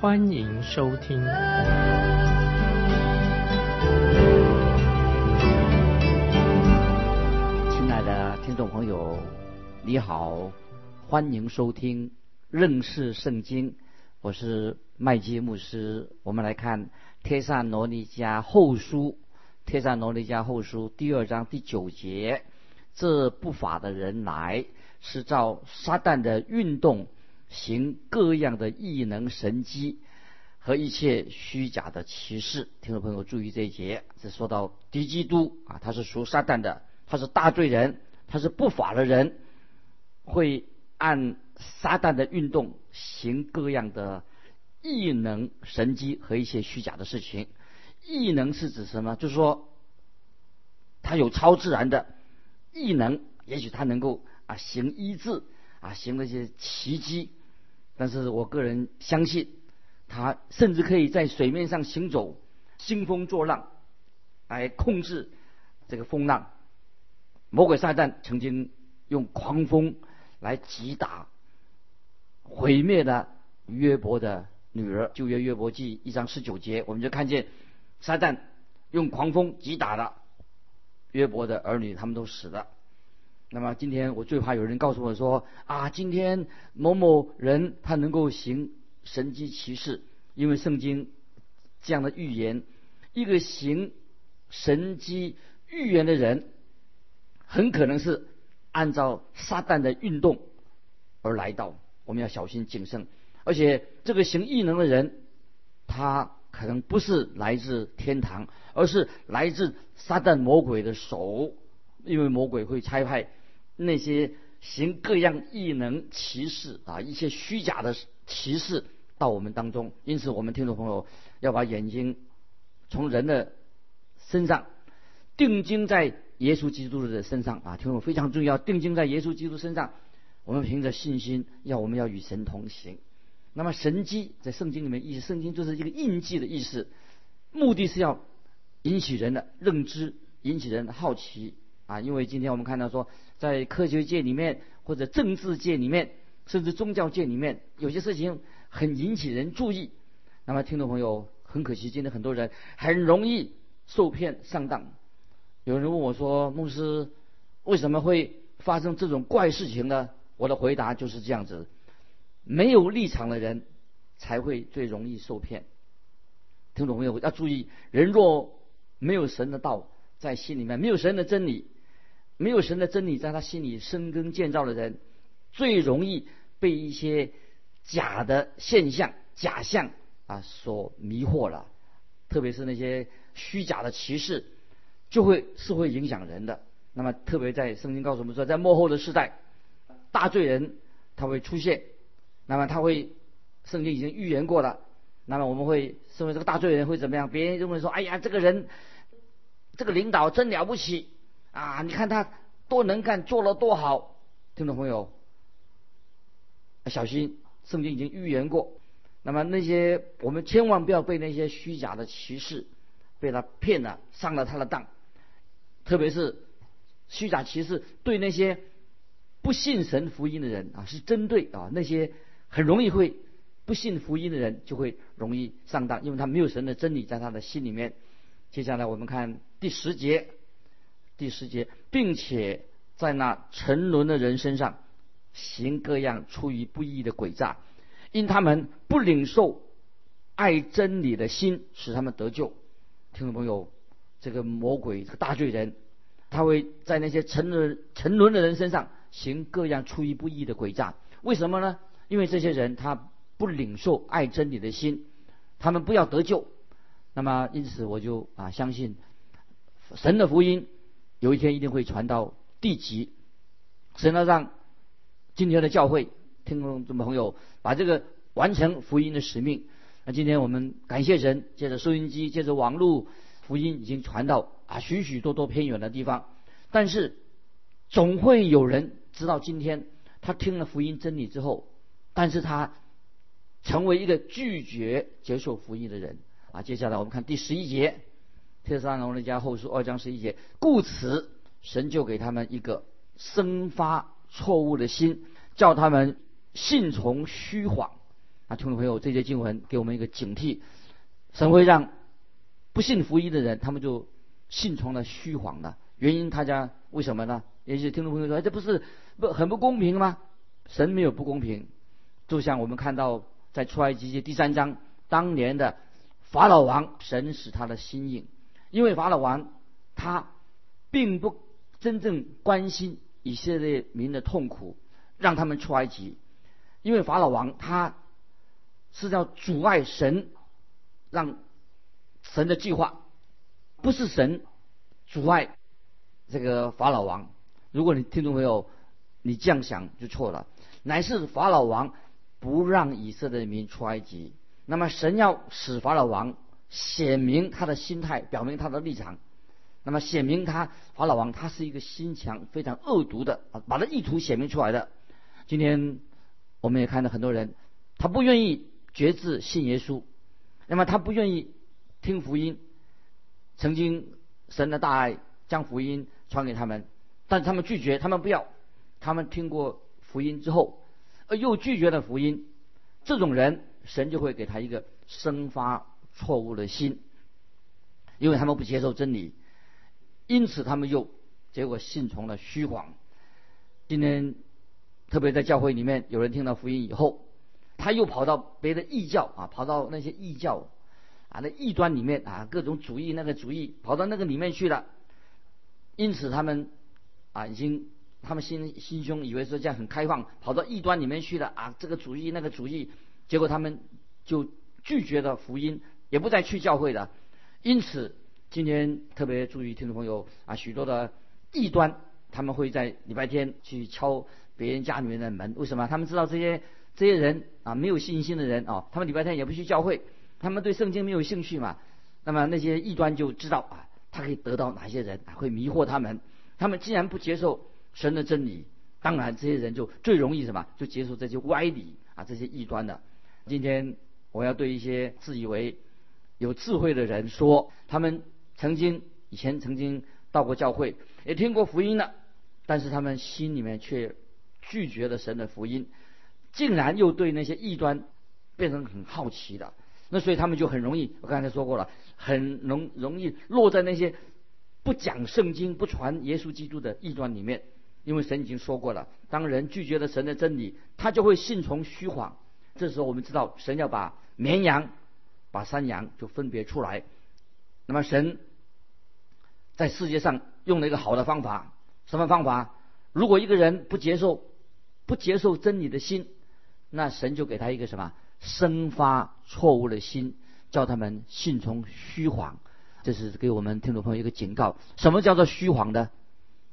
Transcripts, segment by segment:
欢迎收听。亲爱的听众朋友，你好，欢迎收听认识圣经。我是麦基牧师。我们来看《帖撒罗尼迦后书》。帖撒罗尼迦后书第二章第九节：这不法的人来，是照撒旦的运动，行各样的异能神迹和一切虚假的奇事。听众朋友注意这一节，这说到敌基督啊，他是属撒旦的，他是大罪人，他是不法的人，会按撒旦的运动行各样的异能神迹和一些虚假的事情。异能是指什么？就是说，他有超自然的异能，也许他能够啊行医治啊行那些奇迹，但是我个人相信，他甚至可以在水面上行走，兴风作浪，来控制这个风浪。魔鬼撒旦曾经用狂风来击打、毁灭了约伯的女儿。旧约约伯记一章十九节，我们就看见。撒旦用狂风击打了约伯的儿女，他们都死了。那么今天我最怕有人告诉我说啊，今天某某人他能够行神迹奇事，因为圣经这样的预言，一个行神迹预言的人，很可能是按照撒旦的运动而来到。我们要小心谨慎，而且这个行异能的人，他。可能不是来自天堂，而是来自撒旦魔鬼的手，因为魔鬼会差派那些行各样异能歧视啊，一些虚假的歧视到我们当中。因此，我们听众朋友要把眼睛从人的身上定睛在耶稣基督的身上啊，听众非常重要，定睛在耶稣基督身上，我们凭着信心，要我们要与神同行。那么神迹在圣经里面意思，圣经就是一个印记的意思，目的是要引起人的认知，引起人的好奇啊。因为今天我们看到说，在科学界里面或者政治界里面，甚至宗教界里面，有些事情很引起人注意。那么听众朋友，很可惜，今天很多人很容易受骗上当。有人问我说：“牧师，为什么会发生这种怪事情呢？”我的回答就是这样子。没有立场的人才会最容易受骗。听众朋友要注意，人若没有神的道在心里面，没有神的真理，没有神的真理在他心里生根建造的人，最容易被一些假的现象、假象啊所迷惑了。特别是那些虚假的歧视，就会是会影响人的。那么，特别在圣经告诉我们说，在幕后的时代，大罪人他会出现。那么他会，圣经已经预言过了。那么我们会身为这个大罪人会怎么样？别人认为说：“哎呀，这个人，这个领导真了不起啊！你看他多能干，做了多好。”听众朋友，小心，圣经已经预言过。那么那些我们千万不要被那些虚假的歧视被他骗了，上了他的当。特别是虚假歧视对那些不信神福音的人啊，是针对啊那些。很容易会不信福音的人就会容易上当，因为他没有神的真理在他的心里面。接下来我们看第十节，第十节，并且在那沉沦的人身上行各样出于不义的诡诈，因他们不领受爱真理的心，使他们得救。听众朋友，这个魔鬼这个大罪人，他会在那些沉沦沉沦的人身上行各样出于不义的诡诈，为什么呢？因为这些人他不领受爱真理的心，他们不要得救，那么因此我就啊相信神的福音有一天一定会传到地极，神要让今天的教会听众朋友把这个完成福音的使命，那今天我们感谢神，借着收音机，借着网络，福音已经传到啊许许多多偏远的地方。但是总会有人知道，今天他听了福音真理之后，但是他成为一个拒绝接受福音的人啊。接下来我们看第十一节，《特撒罗尼迦后书》二章十一节，故此神就给他们一个生发错误的心，叫他们信从虚谎。啊，听众朋友，这些经文给我们一个警惕，神会让不信福音的人，他们就信从了虚谎的。原因，大家为什么呢？也许听众朋友说，这不是不很不公平吗？神没有不公平，就像我们看到在出埃及记第三章，当年的法老王，神使他的心硬，因为法老王他并不真正关心以色列民的痛苦，让他们出埃及，因为法老王他。是要阻碍神，让神的计划，不是神阻碍这个法老王。如果你听众朋友你这样想就错了，乃是法老王不让以色列民出埃及。那么神要使法老王显明他的心态，表明他的立场。那么显明他法老王他是一个心强非常恶毒的啊，把他意图显明出来的。今天我们也看到很多人，他不愿意。决志信耶稣，那么他不愿意听福音。曾经神的大爱将福音传给他们，但他们拒绝，他们不要。他们听过福音之后，呃，又拒绝了福音。这种人，神就会给他一个生发错误的心，因为他们不接受真理，因此他们又结果信从了虚谎。今天，特别在教会里面，有人听到福音以后。他又跑到别的异教啊，跑到那些异教啊，那异端里面啊，各种主义那个主义跑到那个里面去了。因此他们啊，已经他们心心胸以为说这样很开放，跑到异端里面去了啊，这个主义那个主义，结果他们就拒绝了福音，也不再去教会了。因此今天特别注意听众朋友啊，许多的异端他们会在礼拜天去敲别人家里面的门，为什么？他们知道这些。这些人啊，没有信心的人啊，他们礼拜天也不去教会，他们对圣经没有兴趣嘛。那么那些异端就知道啊，他可以得到哪些人，会迷惑他们。他们既然不接受神的真理，当然这些人就最容易什么，就接受这些歪理啊，这些异端的。今天我要对一些自以为有智慧的人说，他们曾经以前曾经到过教会，也听过福音了，但是他们心里面却拒绝了神的福音。竟然又对那些异端变成很好奇的，那所以他们就很容易，我刚才说过了，很容容易落在那些不讲圣经、不传耶稣基督的异端里面。因为神已经说过了，当人拒绝了神的真理，他就会信从虚谎。这时候我们知道，神要把绵羊、把山羊就分别出来。那么神在世界上用了一个好的方法，什么方法？如果一个人不接受、不接受真理的心，那神就给他一个什么生发错误的心，叫他们信从虚谎。这是给我们听众朋友一个警告：什么叫做虚谎的？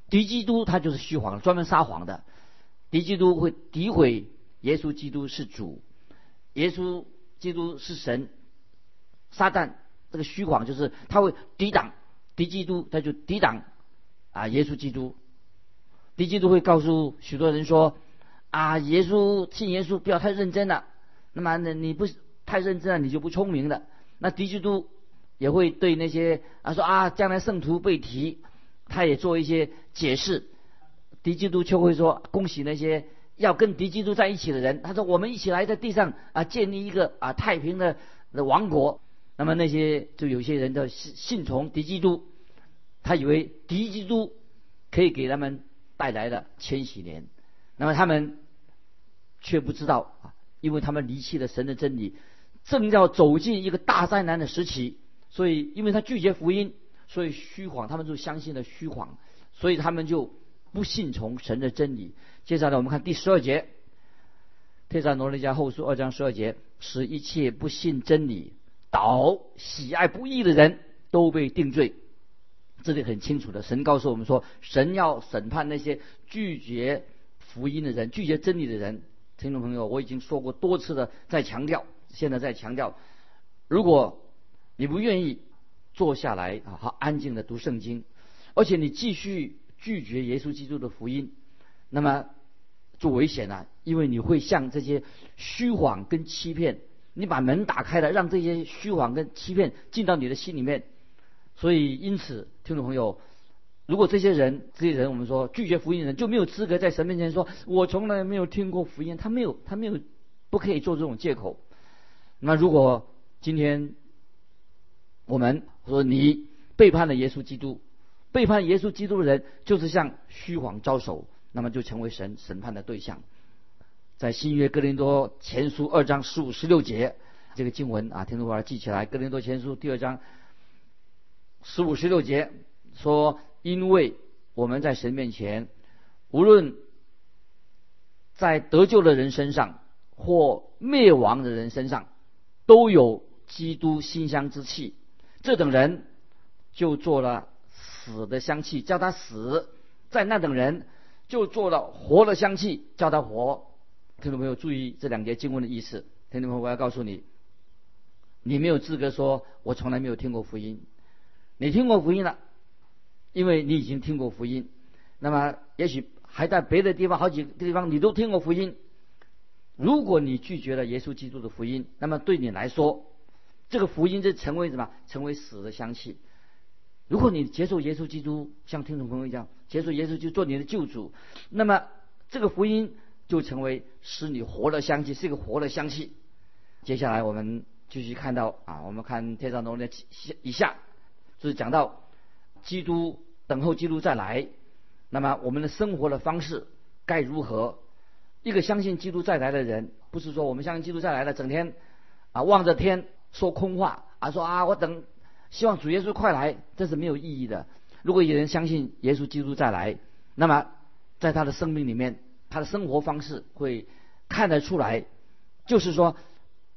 敌基督他就是虚谎，专门撒谎的。敌基督会诋毁耶稣基督是主，耶稣基督是神。撒旦这个虚谎就是他会抵挡敌基督，他就抵挡啊耶稣基督。敌基督会告诉许多人说。啊，耶稣信耶稣不要太认真了。那么，呢，你不太认真了，你就不聪明了。那敌基督也会对那些啊说啊，将来圣徒被提，他也做一些解释。敌基督就会说，恭喜那些要跟敌基督在一起的人。他说，我们一起来在地上啊，建立一个啊太平的王国。那么那些就有些人的信信从敌基督，他以为敌基督可以给他们带来了千禧年。那么他们却不知道啊，因为他们离弃了神的真理，正要走进一个大灾难的时期。所以，因为他拒绝福音，所以虚谎，他们就相信了虚谎，所以他们就不信从神的真理。接下来我们看第十二节，《特撒罗尼迦后书》二章十二节，使一切不信真理、倒喜爱不义的人都被定罪。这里很清楚的，神告诉我们说，神要审判那些拒绝。福音的人，拒绝真理的人，听众朋友，我已经说过多次的，在强调，现在在强调，如果你不愿意坐下来啊，好安静的读圣经，而且你继续拒绝耶稣基督的福音，那么就危险了，因为你会像这些虚谎跟欺骗，你把门打开了，让这些虚谎跟欺骗进到你的心里面。所以，因此，听众朋友，如果这些人，这些人，我们说拒绝福音的人就没有资格在神面前说，我从来没有听过福音，他没有，他没有，不可以做这种借口。那如果今天我们说你背叛了耶稣基督，背叛耶稣基督的人就是向虚谎招手，那么就成为神审判的对象。在新约哥林多前书二章十五十六节这个经文啊，听众朋友记起来，哥林多前书第二章十五十六节说，因为我们在神面前，无论在得救的人身上或灭亡的人身上，都有基督馨香之气。这等人就做了死的香气，叫他死；在那等人就做了活的香气，叫他活。听众朋友注意这两节经文的意思。听众朋友，我要告诉你，你没有资格说我从来没有听过福音。你听过福音了，因为你已经听过福音。那么也许还在别的地方好几个地方你都听过福音。如果你拒绝了耶稣基督的福音，那么对你来说，这个福音就成为什么？成为死的香气。如果你接受耶稣基督，像听众朋友一样接受耶稣就做你的救主，那么这个福音就成为使你活的香气，是一个活的香气。接下来我们继续看到啊，我们看天上龙的以下，就是讲到基督等候基督再来，那么我们的生活的方式该如何？一个相信基督再来的人，不是说我们相信基督再来了，整天啊望着天说空话啊，说啊我等希望主耶稣快来，这是没有意义的。如果有人相信耶稣基督再来，那么在他的生命里面，他的生活方式会看得出来，就是说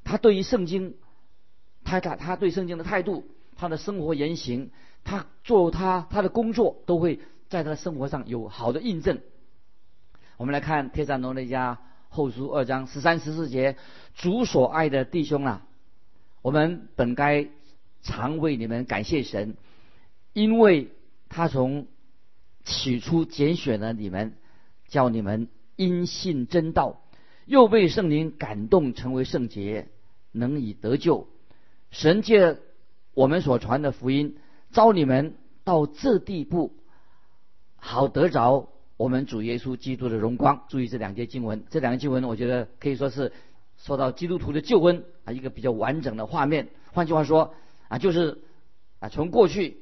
他对于圣经，他他他对圣经的态度，他的生活言行，他做他他的工作，都会在他的生活上有好的印证。我们来看《帖撒罗尼迦后书》二章十三十四节：“主所爱的弟兄啊，我们本该常为你们感谢神，因为他从起初拣选了你们，叫你们因信真道，又被圣灵感动，成为圣洁，能以得救。神借我们所传的福音，招你们到这地步，好得着。”我们主耶稣基督的荣光，注意这两节经文，这两个经文，我觉得可以说是说到基督徒的救恩啊，一个比较完整的画面。换句话说啊，就是啊，从过去、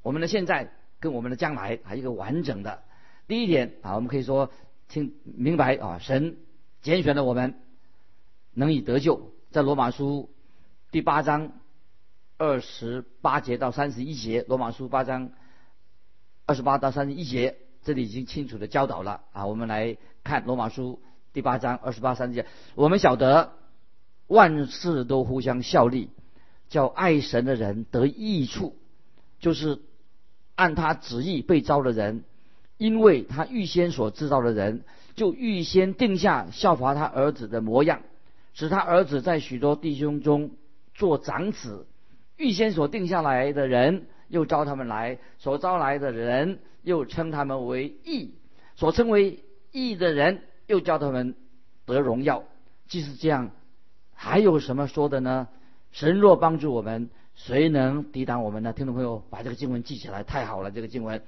我们的现在跟我们的将来啊，一个完整的。第一点啊，我们可以说听明白啊，神拣选了我们，能以得救。在罗马书第八章二十八节到三十一节，罗马书八章二十八到三十一节。这里已经清楚的教导了啊，我们来看罗马书第八章二十八三节，我们晓得万事都互相效力，叫爱神的人得益处，就是按他旨意被招的人，因为他预先所知道的人，就预先定下效法他儿子的模样，使他儿子在许多弟兄中做长子，预先所定下来的人，又招他们来，所招来的人。又称他们为义，所称为义的人，又叫他们得荣耀。既是这样，还有什么说的呢？神若帮助我们，谁能抵挡我们呢？听众朋友，把这个经文记起来，太好了！这个经文，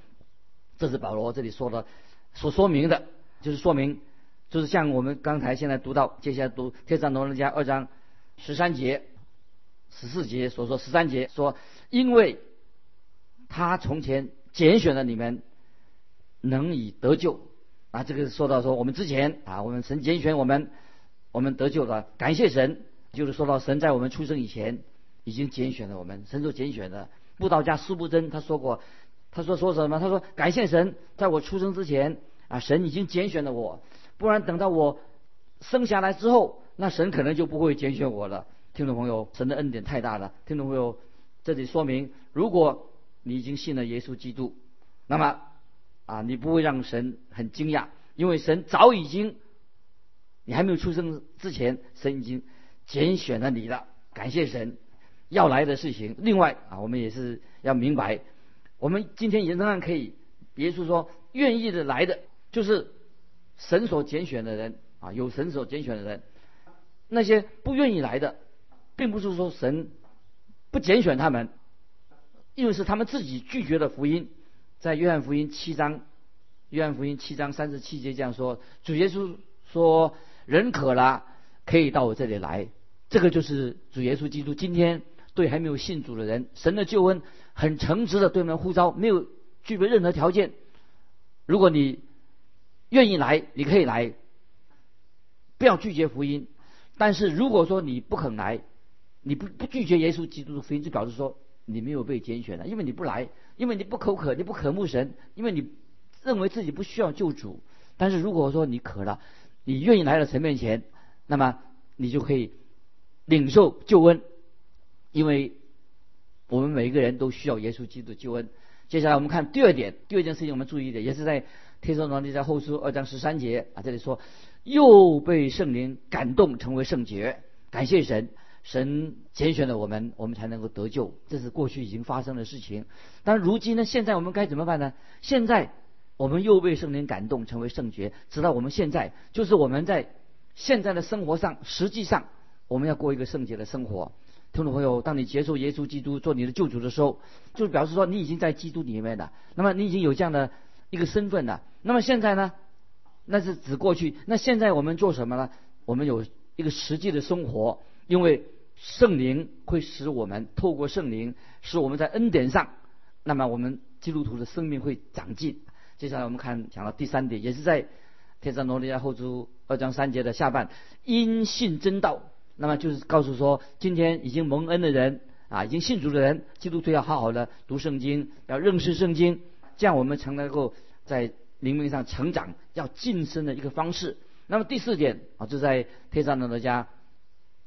这是保罗这里说的，所说明的，就是说明，就是像我们刚才现在读到，接下来读《天上罗人家》二章十三节、十四节所说，十三节说，因为他从前。拣选了你们，能以得救啊！这个说到说我们之前啊，我们神拣选我们，我们得救了，感谢神。就是说到神在我们出生以前已经拣选了我们，神所拣选的。布道家苏布真他说过，他说说什么？他说感谢神，在我出生之前啊，神已经拣选了我，不然等到我生下来之后，那神可能就不会拣选我了。听众朋友，神的恩典太大了。听众朋友，这里说明如果。你已经信了耶稣基督，那么啊，你不会让神很惊讶，因为神早已经，你还没有出生之前，神已经拣选了你了。感谢神，要来的事情。另外啊，我们也是要明白，我们今天仍然可以，耶稣说愿意的来的，就是神所拣选的人啊，有神所拣选的人。那些不愿意来的，并不是说神不拣选他们，因为是他们自己拒绝了福音。在约翰福音七章，约翰福音七章三十七节这样说：主耶稣说，人渴了，可以到我这里来。这个就是主耶稣基督今天对还没有信主的人，神的救恩很诚挚的对门呼召，没有具备任何条件。如果你愿意来，你可以来，不要拒绝福音。但是如果说你不肯来，你不不拒绝耶稣基督的福音，就表示说你没有被拣选了，因为你不来，因为你不口渴，你不渴慕神，因为你认为自己不需要救主。但是如果说你渴了，你愿意来到神面前，那么你就可以领受救恩，因为我们每一个人都需要耶稣基督的救恩。接下来我们看第二点，第二件事情我们注意的也是在《天书王记》在后书二章十三节啊，这里说。又被圣灵感动，成为圣洁。感谢神，神拣选了我们，我们才能够得救。这是过去已经发生的事情。但如今呢？现在我们该怎么办呢？现在我们又被圣灵感动，成为圣洁。直到我们现在，就是我们在现在的生活上，实际上我们要过一个圣洁的生活。听众朋友，当你接受耶稣基督做你的救主的时候，就表示说你已经在基督里面了。那么你已经有这样的一个身份了。那么现在呢？那是指过去。那现在我们做什么呢？我们有一个实际的生活，因为圣灵会使我们透过圣灵，使我们在恩典上，那么我们基督徒的生命会长进。接下来我们看讲到第三点，也是在《天上罗利亚后书》二章三节的下半，因信真道。那么就是告诉说，今天已经蒙恩的人啊，已经信主的人，基督徒要好好的读圣经，要认识圣经，这样我们才能够在。灵命上成长要晋升的一个方式。那么第四点啊，就在天上的那家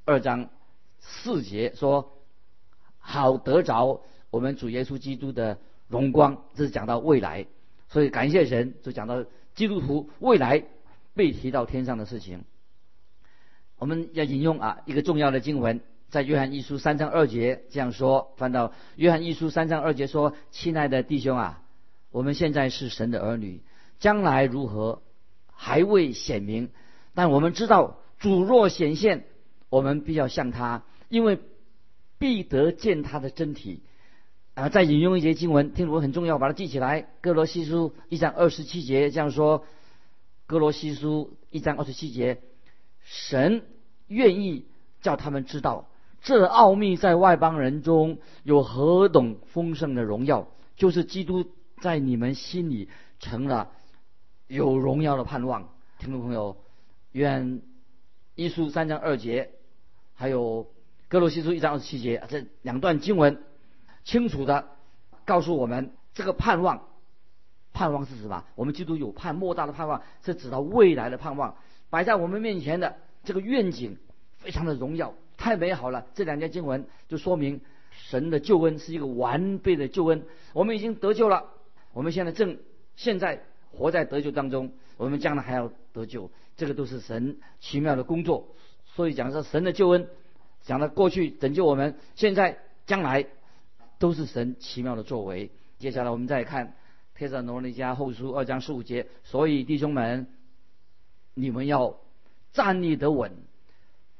二章四节说，好得着我们主耶稣基督的荣光。这是讲到未来，所以感谢神，就讲到基督徒未来被提到天上的事情。我们要引用啊一个重要的经文，在约翰一书三章二节这样说。翻到约翰一书三章二节说：“亲爱的弟兄啊，我们现在是神的儿女。”将来如何还未显明，但我们知道主若显现，我们必要向他，因为必得见他的真体。啊，再引用一节经文，听我很重要，把它记起来。哥罗西书一章二十七节这样说：哥罗西书一章二十七节，神愿意叫他们知道这奥秘在外邦人中有何等丰盛的荣耀，就是基督在你们心里成了。有荣耀的盼望，听众朋友，愿一书三章二节，还有哥罗西书一章二十七节这两段经文，清楚的告诉我们这个盼望，盼望是什么？我们基督有盼莫大的盼望，是指到未来的盼望，摆在我们面前的这个愿景非常的荣耀，太美好了。这两节经文就说明神的救恩是一个完备的救恩，我们已经得救了，我们现在正现在。活在得救当中，我们将来还要得救，这个都是神奇妙的工作。所以讲说神的救恩，讲到过去拯救我们，现在将来都是神奇妙的作为。接下来我们再看《帖撒罗尼迦后书》二章十五节。所以弟兄们，你们要站立得稳，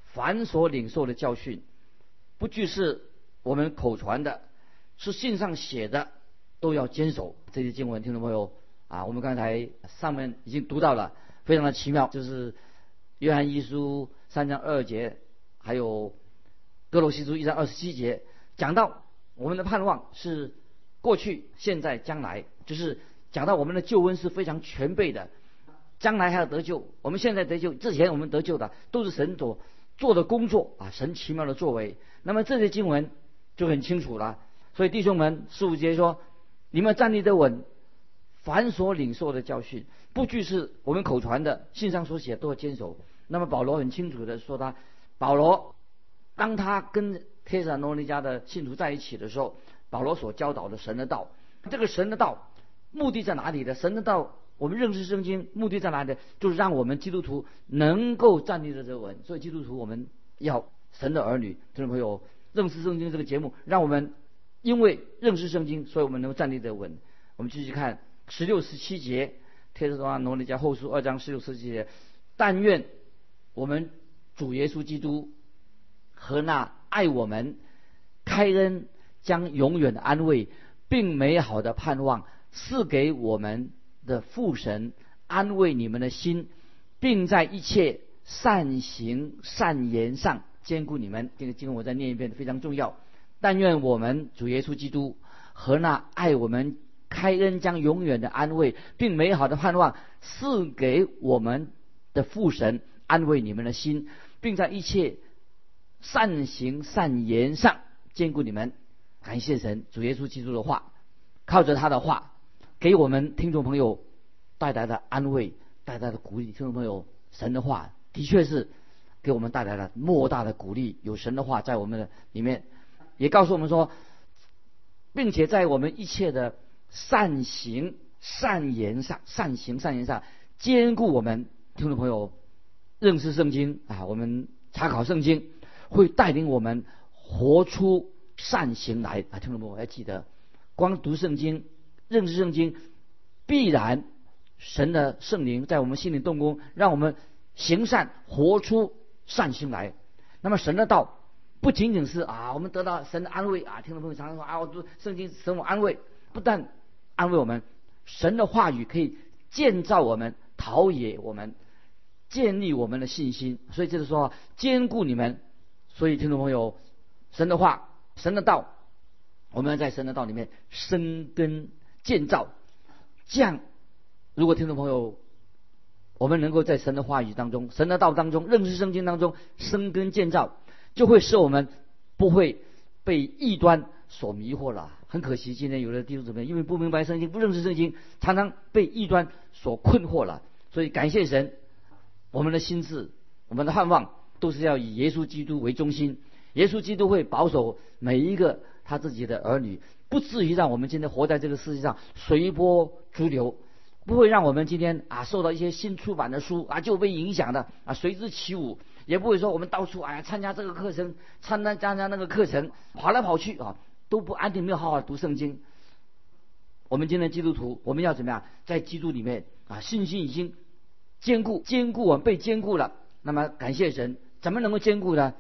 凡所领受的教训，不具是我们口传的，是信上写的，都要坚守。这些经文，听众朋友。啊，我们刚才上面已经读到了，非常的奇妙，就是约翰一书三章二节，还有哥罗西书一章二十七节，讲到我们的盼望是过去、现在、将来，就是讲到我们的救恩是非常全备的，将来还要得救，我们现在得救，之前我们得救的都是神所做的工作啊，神奇妙的作为。那么这些经文就很清楚了，所以弟兄们，十五节说，你们站立得稳。凡所领受的教训，不拘是我们口传的，信上所写都要坚守。那么保罗很清楚的说，他保罗当他跟帖撒罗尼迦的信徒在一起的时候，保罗所教导的神的道，这个神的道目的在哪里的？神的道，我们认识圣经目的在哪里？就是让我们基督徒能够站立的这稳。所以基督徒我们要神的儿女，听众朋友，认识圣经这个节目，让我们因为认识圣经，所以我们能够站立得稳。我们继续看十六、十七节，《帖撒罗尼罗尼迦后书》二章十六、十七节。但愿我们主耶稣基督和那爱我们、开恩将永远的安慰，并美好的盼望赐给我们的父神，安慰你们的心，并在一切善行善言上兼顾你们。这个经文我再念一遍，非常重要。但愿我们主耶稣基督和那爱我们、开恩将永远的安慰，并美好的盼望赐给我们。的父神安慰你们的心，并在一切善行善言上兼顾你们。感谢神，主耶稣基督的话，靠着他的话，给我们听众朋友带来的安慰，带来的鼓励。听众朋友，神的话的确是给我们带来了莫大的鼓励。有神的话在我们的里面，也告诉我们说，并且在我们一切的善行善言上，善行善言上兼顾我们。听众朋友，认识圣经啊，我们查考圣经会带领我们活出善行来啊。听众朋友要记得，光读圣经、认识圣经，必然神的圣灵在我们心里动工，让我们行善，活出善心来。那么神的道不仅仅是啊，我们得到神的安慰啊。听众朋友常常说啊，我读圣经神我安慰，不但安慰我们，神的话语可以建造我们，陶冶我们。建立我们的信心，所以就是说兼顾你们。所以听众朋友，神的话、神的道，我们要在神的道里面生根建造。这样，如果听众朋友，我们能够在神的话语当中、神的道当中、认识圣经当中生根建造，就会使我们不会被异端所迷惑了。很可惜，今天有的弟兄姊妹因为不明白圣经、不认识圣经，常常被异端所困惑了。所以感谢神。我们的心智，我们的盼望，都是要以耶稣基督为中心。耶稣基督会保守每一个他自己的儿女，不至于让我们今天活在这个世界上随波逐流，不会让我们今天啊受到一些新出版的书啊就被影响的啊随之起舞，也不会说我们到处哎呀参加这个课程，参加参加那个课程，跑来跑去啊都不安定，没有好好读圣经。我们今天基督徒，我们要怎么样在基督里面啊信心已经。坚固，坚固，我们被坚固了。那么感谢神，怎么能够坚固呢？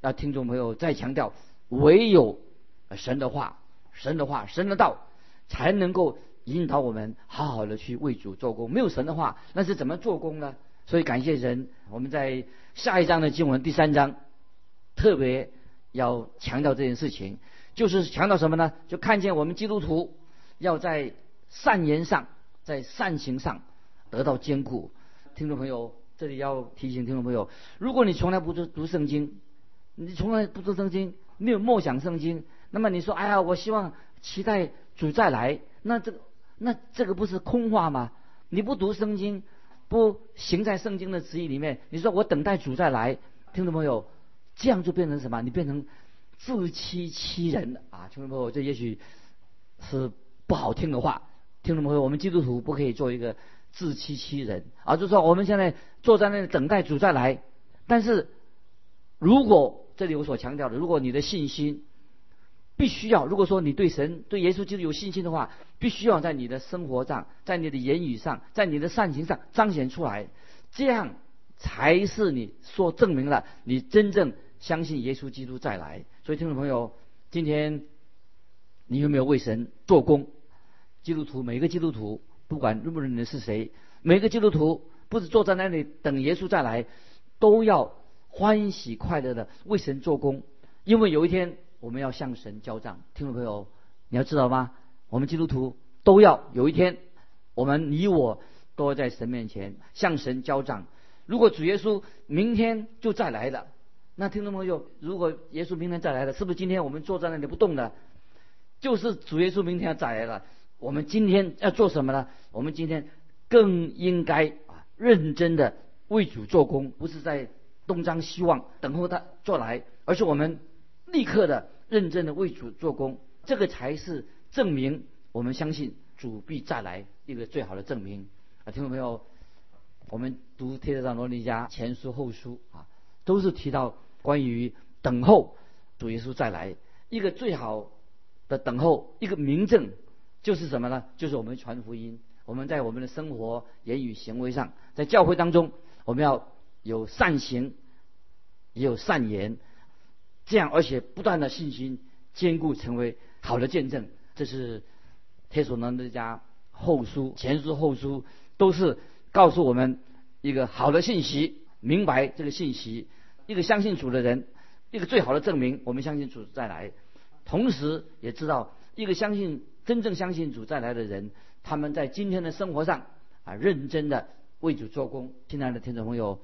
那听众朋友再强调，唯有神的话、神的话、神的道，才能够引导我们好好的去为主做工。没有神的话，那是怎么做工呢？所以感谢神，我们在下一章的经文第三章，特别要强调这件事情，就是强调什么呢？就看见我们基督徒要在善言上，在善行上得到坚固。听众朋友，这里要提醒听众朋友：如果你从来不读读圣经，你从来不读圣经，没有默想圣经，那么你说：“哎呀，我希望期待主再来。”那这个那这个不是空话吗？你不读圣经，不行在圣经的旨意里面，你说我等待主再来，听众朋友，这样就变成什么？你变成自欺欺人啊！听众朋友，这也许是不好听的话。听众朋友，我们基督徒不可以做一个。自欺欺人啊！就说我们现在坐在那里等待主再来，但是如果这里我所强调的，如果你的信心必须要，如果说你对神、对耶稣基督有信心的话，必须要在你的生活上、在你的言语上、在你的善行上彰显出来，这样才是你说证明了你真正相信耶稣基督再来。所以，听众朋友，今天你有没有为神做工？基督徒，每个基督徒。不管认不认得是谁，每个基督徒不是坐在那里等耶稣再来，都要欢喜快乐的为神做工，因为有一天我们要向神交账。听众朋友，你要知道吗？我们基督徒都要有一天，我们你我都要在神面前向神交账。如果主耶稣明天就再来了，那听众朋友，如果耶稣明天再来了，是不是今天我们坐在那里不动的，就是主耶稣明天要再来了？我们今天要做什么呢？我们今天更应该啊认真的为主做工，不是在东张西望等候他做来，而是我们立刻的认真的为主做工，这个才是证明我们相信主必再来一个最好的证明啊！听众朋友，我们读帖撒罗尼迦前书后书啊，都是提到关于等候主耶稣再来。一个最好的等候，一个明证，就是什么呢？就是我们传福音。我们在我们的生活、言语、行为上，在教会当中，我们要有善行，也有善言，这样而且不断的信心坚固，成为好的见证。这是帖所罗尼迦后书、前书、后书都是告诉我们一个好的信息，明白这个信息。一个相信主的人，一个最好的证明，我们相信主再来，同时也知道一个相信真正相信主再来的人。他们在今天的生活上啊，认真的为主做工。亲爱的听众朋友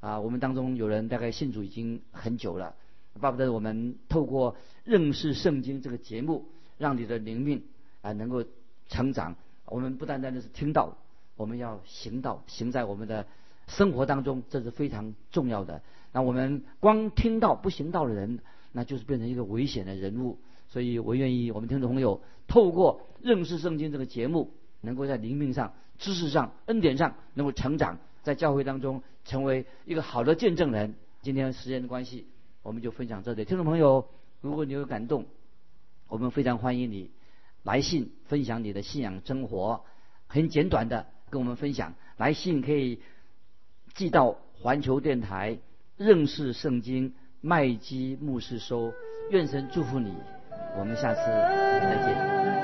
啊，我们当中有人大概信主已经很久了，巴不得我们透过认识圣经这个节目，让你的灵命啊能够成长。我们不单单的是听到，我们要行道，行在我们的生活当中，这是非常重要的。那我们光听到不行道的人，那就是变成一个危险的人物。所以我愿意我们听众朋友透过认识圣经这个节目。能够在灵命上、知识上、恩典上能够成长，在教会当中成为一个好的见证人。今天时间的关系，我们就分享这里。听众朋友，如果你有感动，我们非常欢迎你来信分享你的信仰生活，很简短的跟我们分享。来信可以寄到环球电台认识圣经麦基牧师收。愿神祝福你，我们下次再见。